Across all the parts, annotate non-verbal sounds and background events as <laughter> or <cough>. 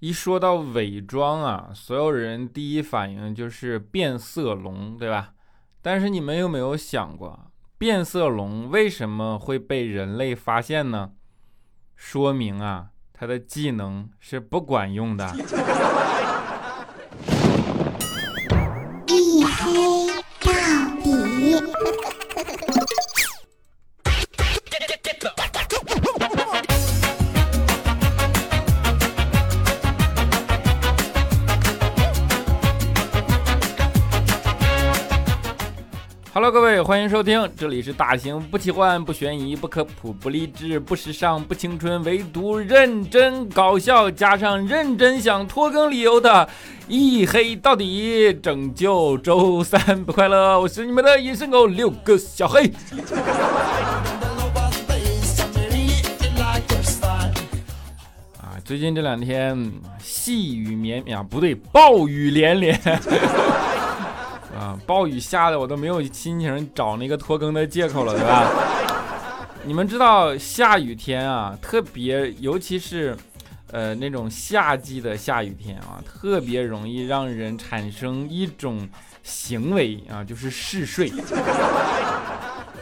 一说到伪装啊，所有人第一反应就是变色龙，对吧？但是你们有没有想过，变色龙为什么会被人类发现呢？说明啊，它的技能是不管用的。<laughs> 收听，这里是大型不奇幻、不悬疑、不科普、不励志、不时尚、不青春，唯独认真搞笑，加上认真想拖更理由的一黑到底，拯救周三不快乐。我是你们的隐身狗六个小黑。啊，最近这两天细雨绵绵啊，不对，暴雨连连。啊，暴雨下的我都没有心情找那个拖更的借口了，对吧？你们知道下雨天啊，特别尤其是，呃，那种夏季的下雨天啊，特别容易让人产生一种行为啊，就是嗜睡。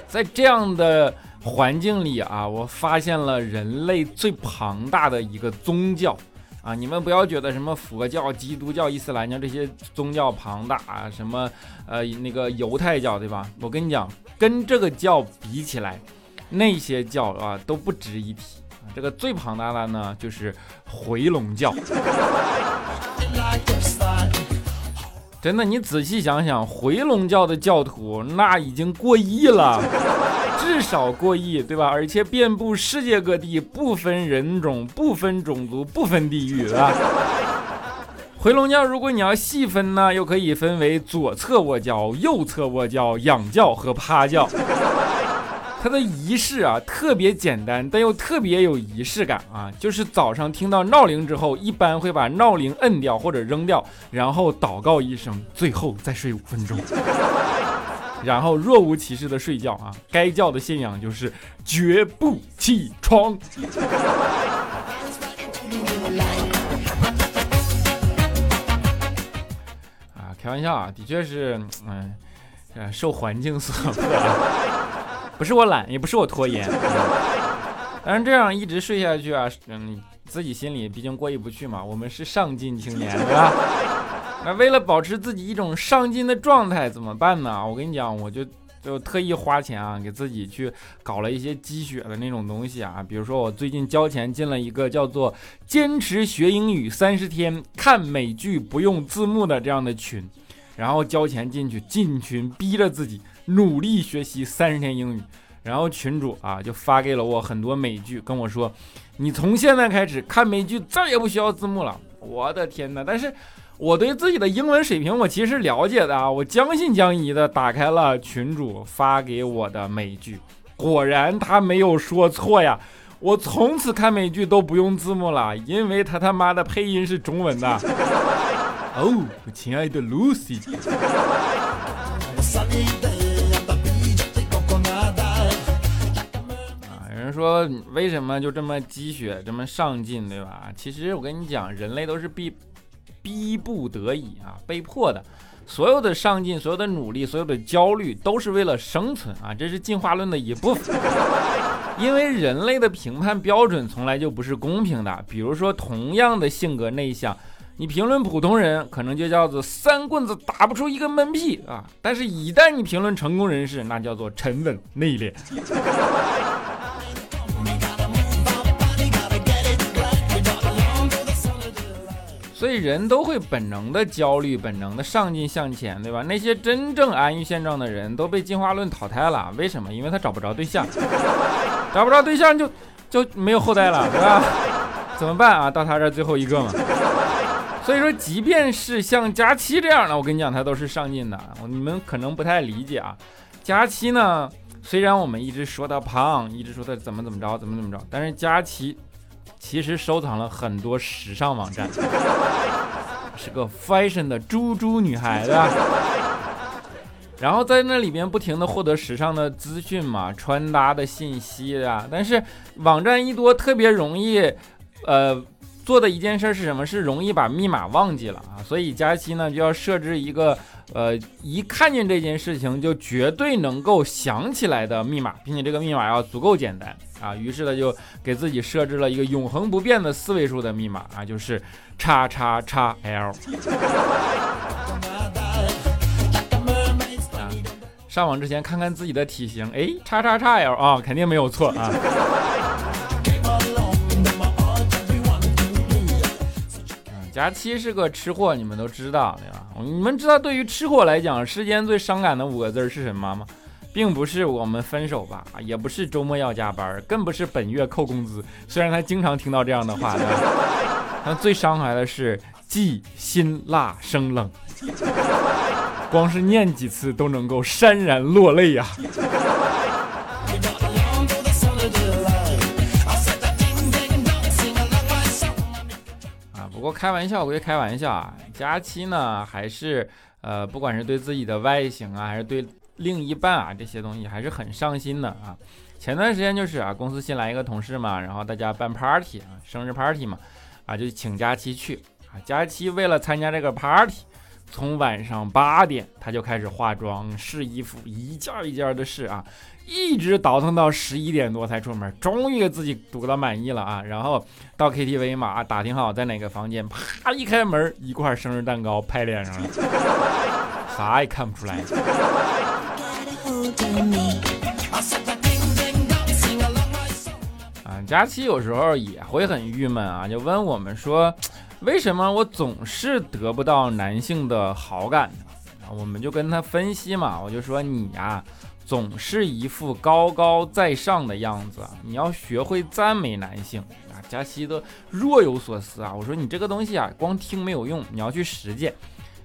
在这样的环境里啊，我发现了人类最庞大的一个宗教。啊，你们不要觉得什么佛教、基督教、伊斯兰教这些宗教庞大啊，什么呃那个犹太教对吧？我跟你讲，跟这个教比起来，那些教啊都不值一提。这个最庞大的呢，就是回龙教。真的，你仔细想想，回龙教的教徒那已经过亿了。至少过亿，对吧？而且遍布世界各地，不分人种、不分种族、不分地域，对吧？<laughs> 回龙教，如果你要细分呢，又可以分为左侧卧教、右侧卧教、仰教和趴教。它的仪式啊，特别简单，但又特别有仪式感啊。就是早上听到闹铃之后，一般会把闹铃摁掉或者扔掉，然后祷告一声，最后再睡五分钟。然后若无其事的睡觉啊，该叫的信仰就是绝不起床。啊，开玩笑啊，的确是，嗯，受环境所迫，不是我懒，也不是我拖延，但是这样一直睡下去啊，嗯，自己心里毕竟过意不去嘛。我们是上进青年，对吧？那为了保持自己一种上进的状态，怎么办呢？我跟你讲，我就就特意花钱啊，给自己去搞了一些积雪的那种东西啊。比如说，我最近交钱进了一个叫做“坚持学英语三十天，看美剧不用字幕”的这样的群，然后交钱进去，进群逼着自己努力学习三十天英语。然后群主啊就发给了我很多美剧，跟我说：“你从现在开始看美剧再也不需要字幕了。”我的天哪！但是。我对自己的英文水平，我其实了解的啊。我将信将疑的打开了群主发给我的美剧，果然他没有说错呀。我从此看美剧都不用字幕了，因为他他妈的配音是中文的。哦，亲爱的 Lucy。啊，有人说为什么就这么积雪，这么上进，对吧？其实我跟你讲，人类都是必。逼不得已啊，被迫的，所有的上进，所有的努力，所有的焦虑，都是为了生存啊，这是进化论的一部分。<laughs> 因为人类的评判标准从来就不是公平的。比如说，同样的性格内向，你评论普通人，可能就叫做三棍子打不出一个闷屁啊；但是，一旦你评论成功人士，那叫做沉稳内敛。<laughs> 所以人都会本能的焦虑，本能的上进向前，对吧？那些真正安于现状的人都被进化论淘汰了。为什么？因为他找不着对象，找不着对象就就没有后代了，对吧？怎么办啊？到他这最后一个嘛。所以说，即便是像佳期这样的，我跟你讲，他都是上进的。你们可能不太理解啊。佳期呢，虽然我们一直说他胖，一直说他怎么怎么着，怎么怎么着，但是佳期。其实收藏了很多时尚网站，<laughs> 是个 fashion 的猪猪女孩子，<laughs> 然后在那里边不停的获得时尚的资讯嘛，穿搭的信息啊。但是网站一多，特别容易，呃，做的一件事是什么？是容易把密码忘记了啊，所以佳期呢就要设置一个，呃，一看见这件事情就绝对能够想起来的密码，并且这个密码要足够简单啊。于是呢就给自己设置了一个永恒不变的四位数的密码啊，就是叉叉叉 L。上网之前看看自己的体型，哎，叉叉叉 L 啊，肯定没有错啊。佳期是个吃货，你们都知道对吧？你们知道对于吃货来讲，世间最伤感的五个字是什么吗？并不是我们分手吧，也不是周末要加班，更不是本月扣工资。虽然他经常听到这样的话，但 <laughs> 最伤害的是既辛辣生冷，光是念几次都能够潸然落泪呀。不不过开玩笑归开玩笑啊，佳期呢还是呃，不管是对自己的外形啊，还是对另一半啊这些东西，还是很上心的啊。前段时间就是啊，公司新来一个同事嘛，然后大家办 party 啊，生日 party 嘛，啊就请佳期去啊。佳期为了参加这个 party，从晚上八点他就开始化妆试衣服，一件一件的试啊。一直倒腾到十一点多才出门，终于自己堵到满意了啊！然后到 KTV 嘛，打听好在哪个房间，啪一开门，一块生日蛋糕拍脸上了，啥也看不出来。啊，佳期有时候也会很郁闷啊，就问我们说，为什么我总是得不到男性的好感呢？我们就跟他分析嘛，我就说你呀。总是一副高高在上的样子啊，你要学会赞美男性啊！佳期都若有所思啊！我说你这个东西啊，光听没有用，你要去实践。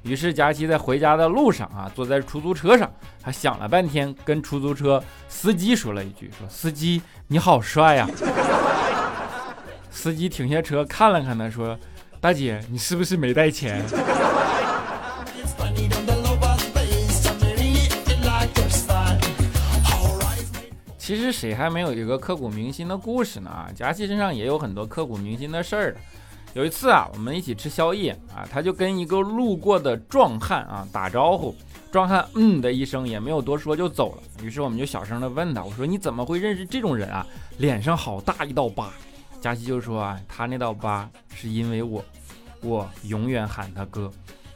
于是佳期在回家的路上啊，坐在出租车上，他想了半天，跟出租车司机说了一句：“说司机你好帅呀！”司机停下车看了看他，说：“大姐，你是不是没带钱？”其实谁还没有一个刻骨铭心的故事呢？啊，佳琪身上也有很多刻骨铭心的事儿的。有一次啊，我们一起吃宵夜啊，他就跟一个路过的壮汉啊打招呼，壮汉嗯的一声也没有多说就走了。于是我们就小声的问他，我说你怎么会认识这种人啊？脸上好大一道疤。佳琪就说啊，他那道疤是因为我，我永远喊他哥。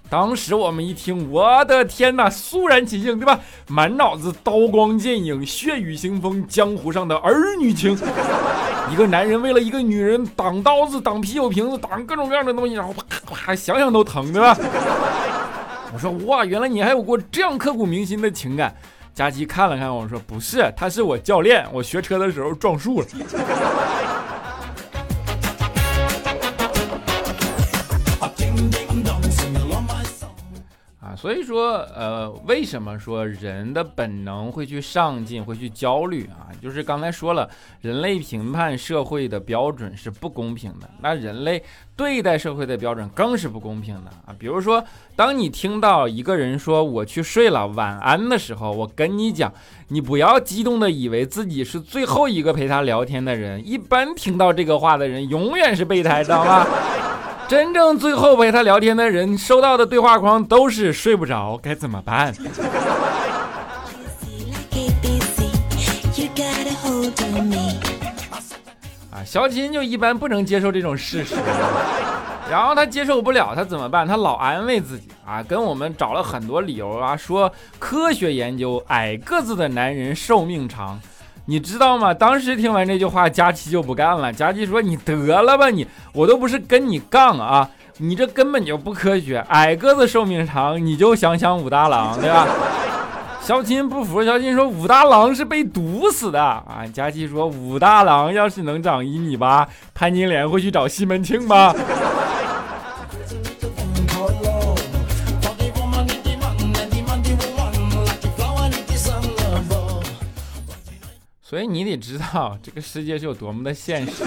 当时我们一听，我的天哪，肃然起敬，对吧？满脑子刀光剑影、血雨腥风，江湖上的儿女情。一个男人为了一个女人挡刀子、挡啤酒瓶子、挡各种各样的东西，然后啪啪，想想都疼，对吧？我说哇，原来你还有过这样刻骨铭心的情感。佳琪看了看我说，不是，他是我教练，我学车的时候撞树了。所以说，呃，为什么说人的本能会去上进，会去焦虑啊？就是刚才说了，人类评判社会的标准是不公平的，那人类对待社会的标准更是不公平的啊。比如说，当你听到一个人说我去睡了，晚安的时候，我跟你讲，你不要激动的以为自己是最后一个陪他聊天的人。一般听到这个话的人，永远是备胎，知道吗？真正最后陪他聊天的人收到的对话框都是睡不着，该怎么办？<laughs> 啊，小琴就一般不能接受这种事实，然后他接受不了，他怎么办？他老安慰自己啊，跟我们找了很多理由啊，说科学研究矮个子的男人寿命长。你知道吗？当时听完这句话，佳琪就不干了。佳琪说：“你得了吧，你我都不是跟你杠啊，你这根本就不科学。矮个子寿命长，你就想想武大郎，<laughs> 对吧？”小琴不服，小琴说：“武大郎是被毒死的啊。”佳琪说：“武大郎要是能长一米八，潘金莲会去找西门庆吗？”所以你得知道这个世界是有多么的现实。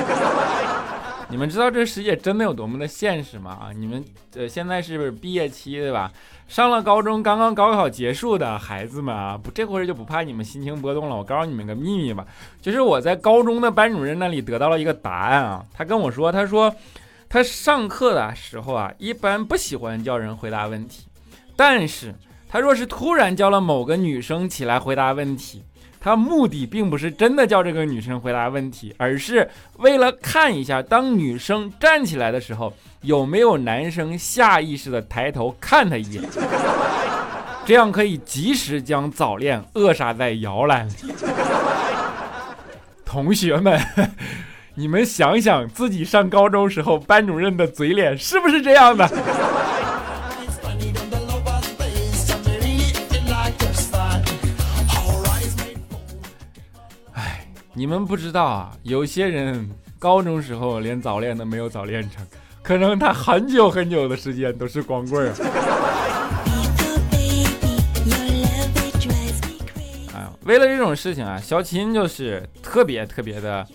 你们知道这个世界真的有多么的现实吗？啊，你们呃现在是毕业期对吧？上了高中，刚刚高考结束的孩子们啊，不这会儿就不怕你们心情波动了。我告诉你们个秘密吧，就是我在高中的班主任那里得到了一个答案啊。他跟我说，他说他上课的时候啊，一般不喜欢叫人回答问题，但是他若是突然叫了某个女生起来回答问题，他目的并不是真的叫这个女生回答问题，而是为了看一下当女生站起来的时候，有没有男生下意识的抬头看她一眼，<laughs> 这样可以及时将早恋扼杀在摇篮里。<laughs> 同学们。你们想想自己上高中时候班主任的嘴脸是不是这样的？你们不知道啊，有些人高中时候连早恋都没有早恋成，可能他很久很久的时间都是光棍儿。哎，为了这种事情啊，小琴就是特别特别的。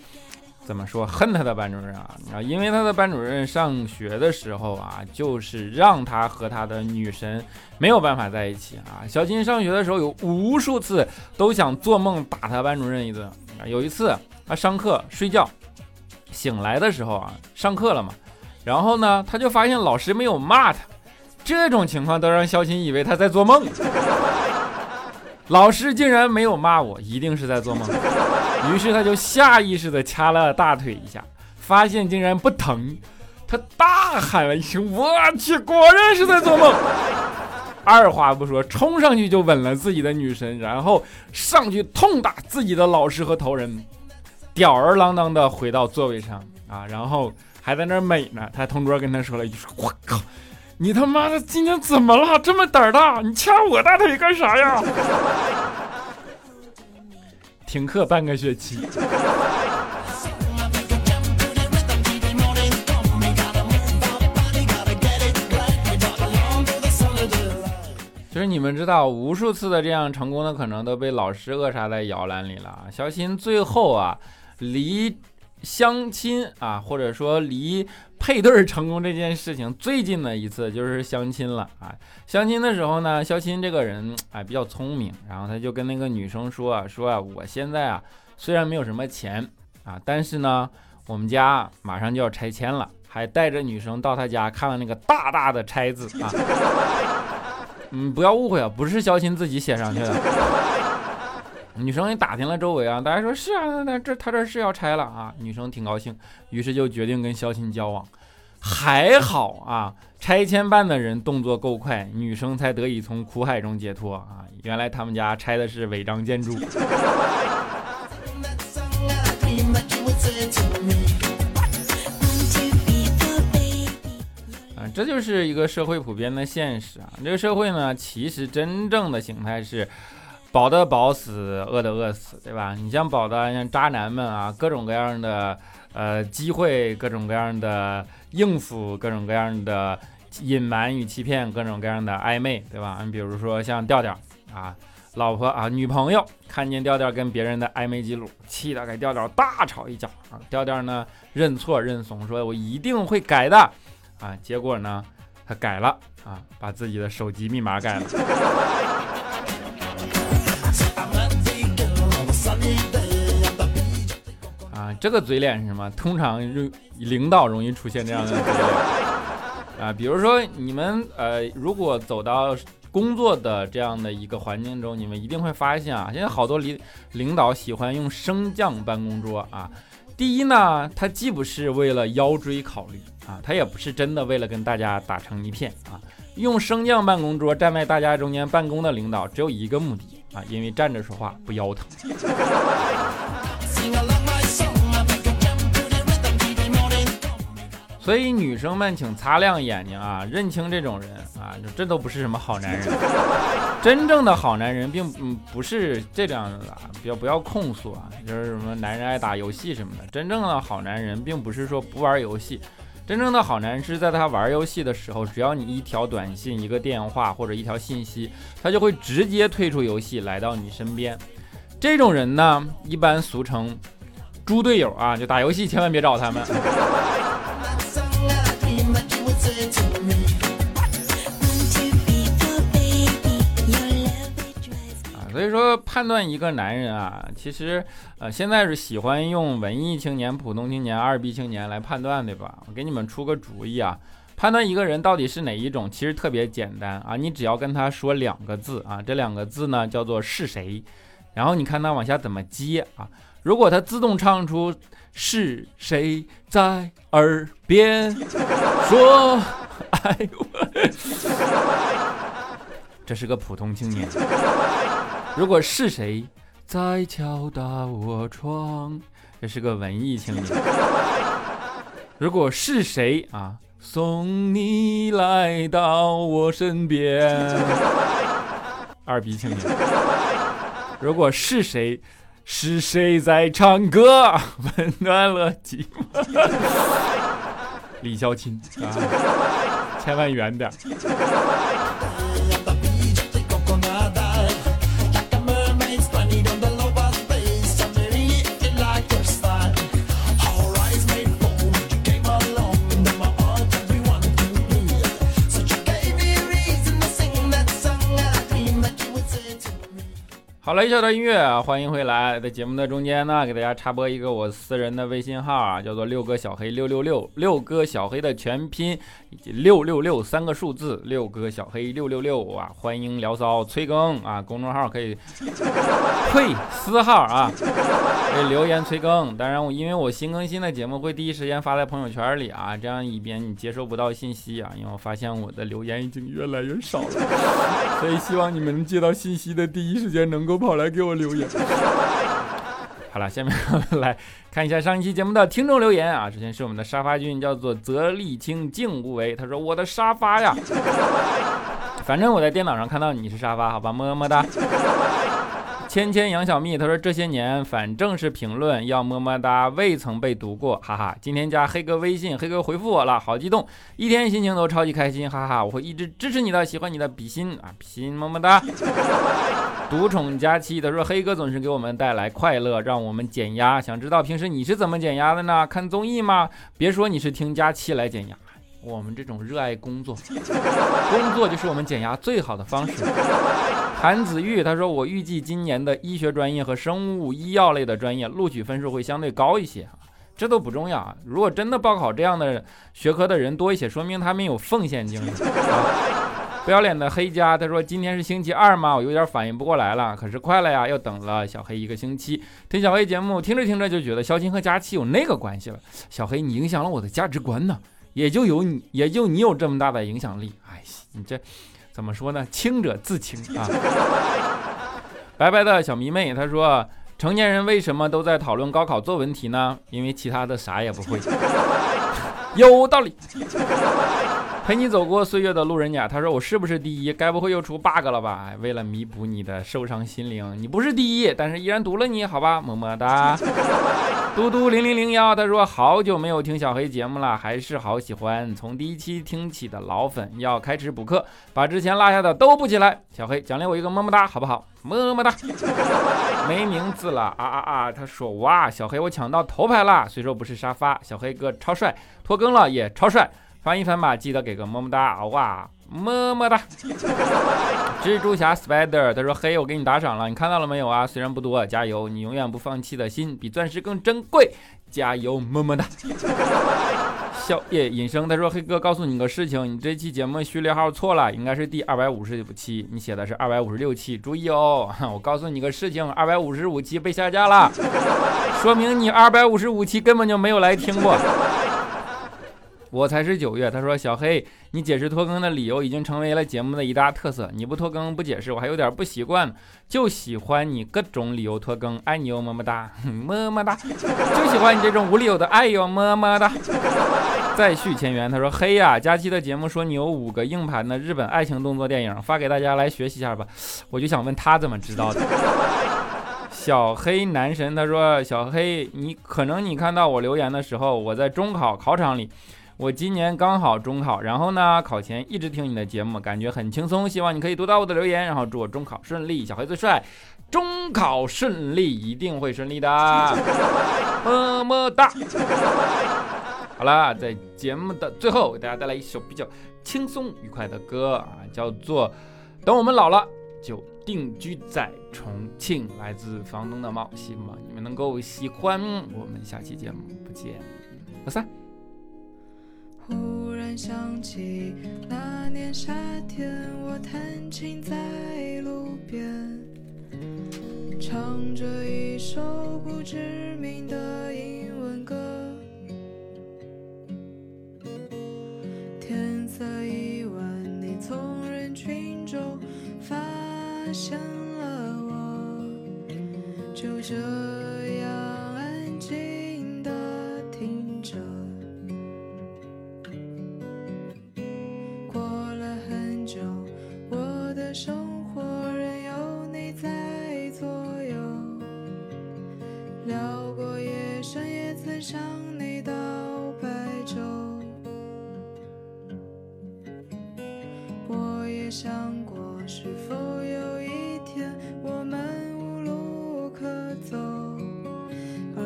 怎么说恨他的班主任啊？啊，因为他的班主任上学的时候啊，就是让他和他的女神没有办法在一起啊。小琴上学的时候有无数次都想做梦打他班主任一顿。有一次他上课睡觉，醒来的时候啊，上课了嘛，然后呢，他就发现老师没有骂他，这种情况都让小琴以为他在做梦。<laughs> 老师竟然没有骂我，一定是在做梦。于是他就下意识地掐了大腿一下，发现竟然不疼，他大喊了一声：“我去，果然是在做梦！”二话不说，冲上去就吻了自己的女神，然后上去痛打自己的老师和头人，吊儿郎当的回到座位上啊，然后还在那美呢。他同桌跟他说了一句：“我靠，你他妈的今天怎么了？这么胆大？你掐我大腿干啥呀？” <laughs> 停课半个学期，你们知道，无数次的这样成功的可能都被老师扼杀在摇篮里了啊。小新最后啊，离。相亲啊，或者说离配对成功这件事情最近的一次就是相亲了啊。相亲的时候呢，肖钦这个人哎比较聪明，然后他就跟那个女生说啊，说啊，我现在啊虽然没有什么钱啊，但是呢我们家马上就要拆迁了，还带着女生到他家看了那个大大的拆字啊。嗯，不要误会啊，不是肖琴自己写上去的。<laughs> 女生也打听了周围啊，大家说是啊，那这他这是要拆了啊。女生挺高兴，于是就决定跟肖琴交往。还好啊，拆迁办的人动作够快，女生才得以从苦海中解脱啊。原来他们家拆的是违章建筑。<laughs> 这就是一个社会普遍的现实啊。这个社会呢，其实真正的形态是。饱的饱死，饿的饿死，对吧？你像饱的，像渣男们啊，各种各样的呃机会，各种各样的应付，各种各样的隐瞒与欺骗，各种各样的暧昧，对吧？你比如说像调调啊，老婆啊，女朋友看见调调跟别人的暧昧记录，气得给调调大吵一架啊。调调呢认错认怂，说我一定会改的啊。结果呢，他改了啊，把自己的手机密码改了。啊这个嘴脸是什么？通常领导容易出现这样的嘴脸啊，比如说你们呃，如果走到工作的这样的一个环境中，你们一定会发现啊，现在好多领领导喜欢用升降办公桌啊。第一呢，他既不是为了腰椎考虑啊，他也不是真的为了跟大家打成一片啊。用升降办公桌站在大家中间办公的领导，只有一个目的啊，因为站着说话不腰疼。所以女生们，请擦亮眼睛啊，认清这种人啊，这都不是什么好男人。真正的好男人，并嗯不是这样的啊，不要不要控诉啊，就是什么男人爱打游戏什么的。真正的好男人，并不是说不玩游戏，真正的好男人是在他玩游戏的时候，只要你一条短信、一个电话或者一条信息，他就会直接退出游戏，来到你身边。这种人呢，一般俗称猪队友啊，就打游戏千万别找他们。<laughs> 所以说，判断一个男人啊，其实呃现在是喜欢用文艺青年、普通青年、二逼青年来判断，对吧？我给你们出个主意啊，判断一个人到底是哪一种，其实特别简单啊，你只要跟他说两个字啊，这两个字呢叫做是谁，然后你看他往下怎么接啊。如果他自动唱出是谁在耳边说爱我。这是个普通青年。<laughs> 如果是谁在敲打我窗，这是个文艺青年。<laughs> 如果是谁啊，送你来到我身边，二逼青年。<laughs> 如果是谁，是谁在唱歌，温暖了寂寞，李孝钦啊，千万远点。好了，一小段音乐啊，欢迎回来。在节目的中间呢，给大家插播一个我私人的微信号啊，叫做六哥小黑六六六，六哥小黑的全拼以及六六六三个数字，六哥小黑六六六啊，欢迎聊骚催更啊，公众号可以 <laughs> 退私号啊，可以留言催更。当然，我因为我新更新的节目会第一时间发在朋友圈里啊，这样以免你接收不到信息啊，因为我发现我的留言已经越来越少了，所以希望你们能接到信息的第一时间能够。跑来给我留言。<laughs> 好了，下面来看一下上一期节目的听众留言啊。首先是我们的沙发君，叫做泽立清静无为，他说：“我的沙发呀，<laughs> 反正我在电脑上看到你是沙发，好吧，么么哒。<laughs> ”芊芊杨小蜜，他说这些年反正是评论要么么哒，未曾被读过，哈哈。今天加黑哥微信，黑哥回复我了，好激动，一天心情都超级开心，哈哈。我会一直支持你的，喜欢你的比心啊，比心么么哒。独宠佳期，他说黑哥总是给我们带来快乐，让我们减压。想知道平时你是怎么减压的呢？看综艺吗？别说你是听佳期来减压。我们这种热爱工作，工作就是我们减压最好的方式。韩子玉他说：“我预计今年的医学专业和生物医药类的专业录取分数会相对高一些这都不重要啊。如果真的报考这样的学科的人多一些，说明他们有奉献精神。”不要脸的黑家他说：“今天是星期二吗？我有点反应不过来了。可是快了呀，又等了小黑一个星期。听小黑节目，听着听着就觉得肖钦和佳期有那个关系了。小黑，你影响了我的价值观呢。<laughs> ”也就有你，也就你有这么大的影响力。哎，你这怎么说呢？清者自清啊。<laughs> 白白的小迷妹，他说：成年人为什么都在讨论高考作文题呢？因为其他的啥也不会。<laughs> 有道理。陪你走过岁月的路人甲，他说：“我是不是第一？该不会又出 bug 了吧？为了弥补你的受伤心灵，你不是第一，但是依然读了你，好吧，么么哒。<laughs> ”嘟嘟零零零幺，他说：“好久没有听小黑节目了，还是好喜欢，从第一期听起的老粉，要开始补课，把之前落下的都补起来。小黑奖励我一个么么哒，好不好？么么哒。没名字了啊啊啊！他说：哇，小黑我抢到头牌了，虽说不是沙发，小黑哥超帅，拖更了也超帅。”翻一翻吧，记得给个么么哒，哇，么么哒。<laughs> 蜘蛛侠 Spider，他说：“嘿，我给你打赏了，你看到了没有啊？虽然不多，加油，你永远不放弃的心比钻石更珍贵，加油，么么哒。”笑夜隐生，他说：“黑哥，告诉你个事情，你这期节目序列号错了，应该是第二百五十五期，你写的是二百五十六期，注意哦。<laughs> 我告诉你个事情，二百五十五期被下架了，<laughs> 说明你二百五十五期根本就没有来听过。”我才是九月，他说小黑，你解释拖更的理由已经成为了节目的一大特色。你不拖更不解释，我还有点不习惯。就喜欢你各种理由拖更，爱你哟么么哒，<laughs> 么么哒。就喜欢你这种无理由的爱哟么么哒。再续前缘，他说黑呀，佳期的节目说你有五个硬盘的日本爱情动作电影，发给大家来学习一下吧。我就想问他怎么知道的。小黑男神，他说小黑，你可能你看到我留言的时候，我在中考考场里。我今年刚好中考，然后呢，考前一直听你的节目，感觉很轻松。希望你可以读到我的留言，然后祝我中考顺利。小黑最帅，中考顺利，一定会顺利的，么么哒。好了，在节目的最后，给大家带来一首比较轻松愉快的歌啊，叫做《等我们老了》。就定居在重庆。来自房东的猫，希望你们能够喜欢。我们下期节目不见不散。忽然想起那年夏天，我弹琴在路边，唱着一首不知名的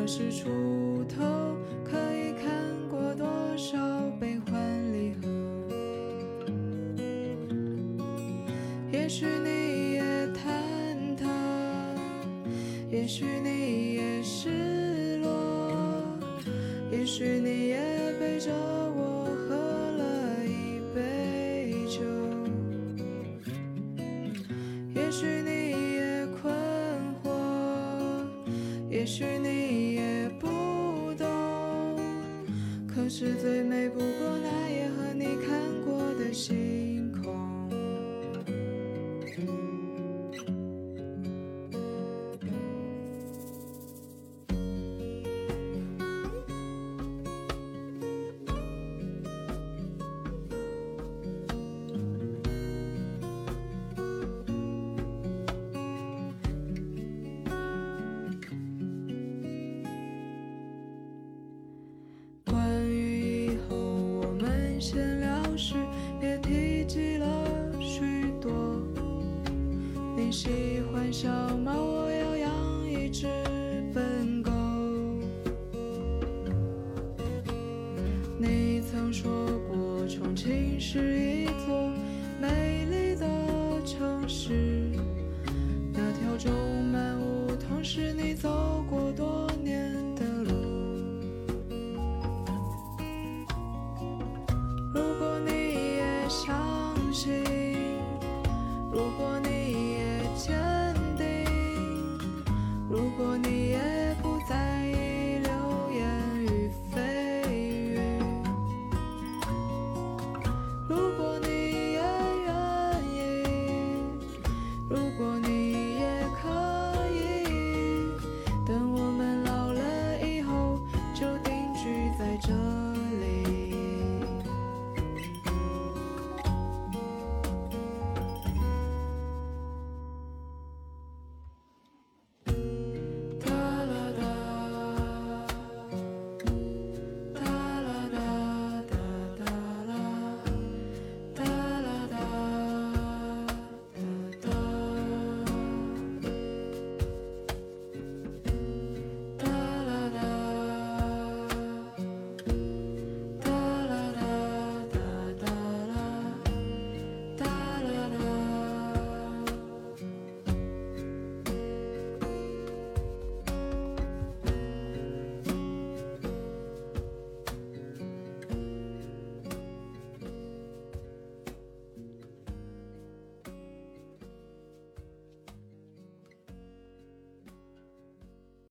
二十出头，可以看过多少悲欢离合。也许你也忐忑，也许你也失落，也许你也背着我喝了一杯酒，也许你也困惑，也许你是最美不过那夜和你看过的戏。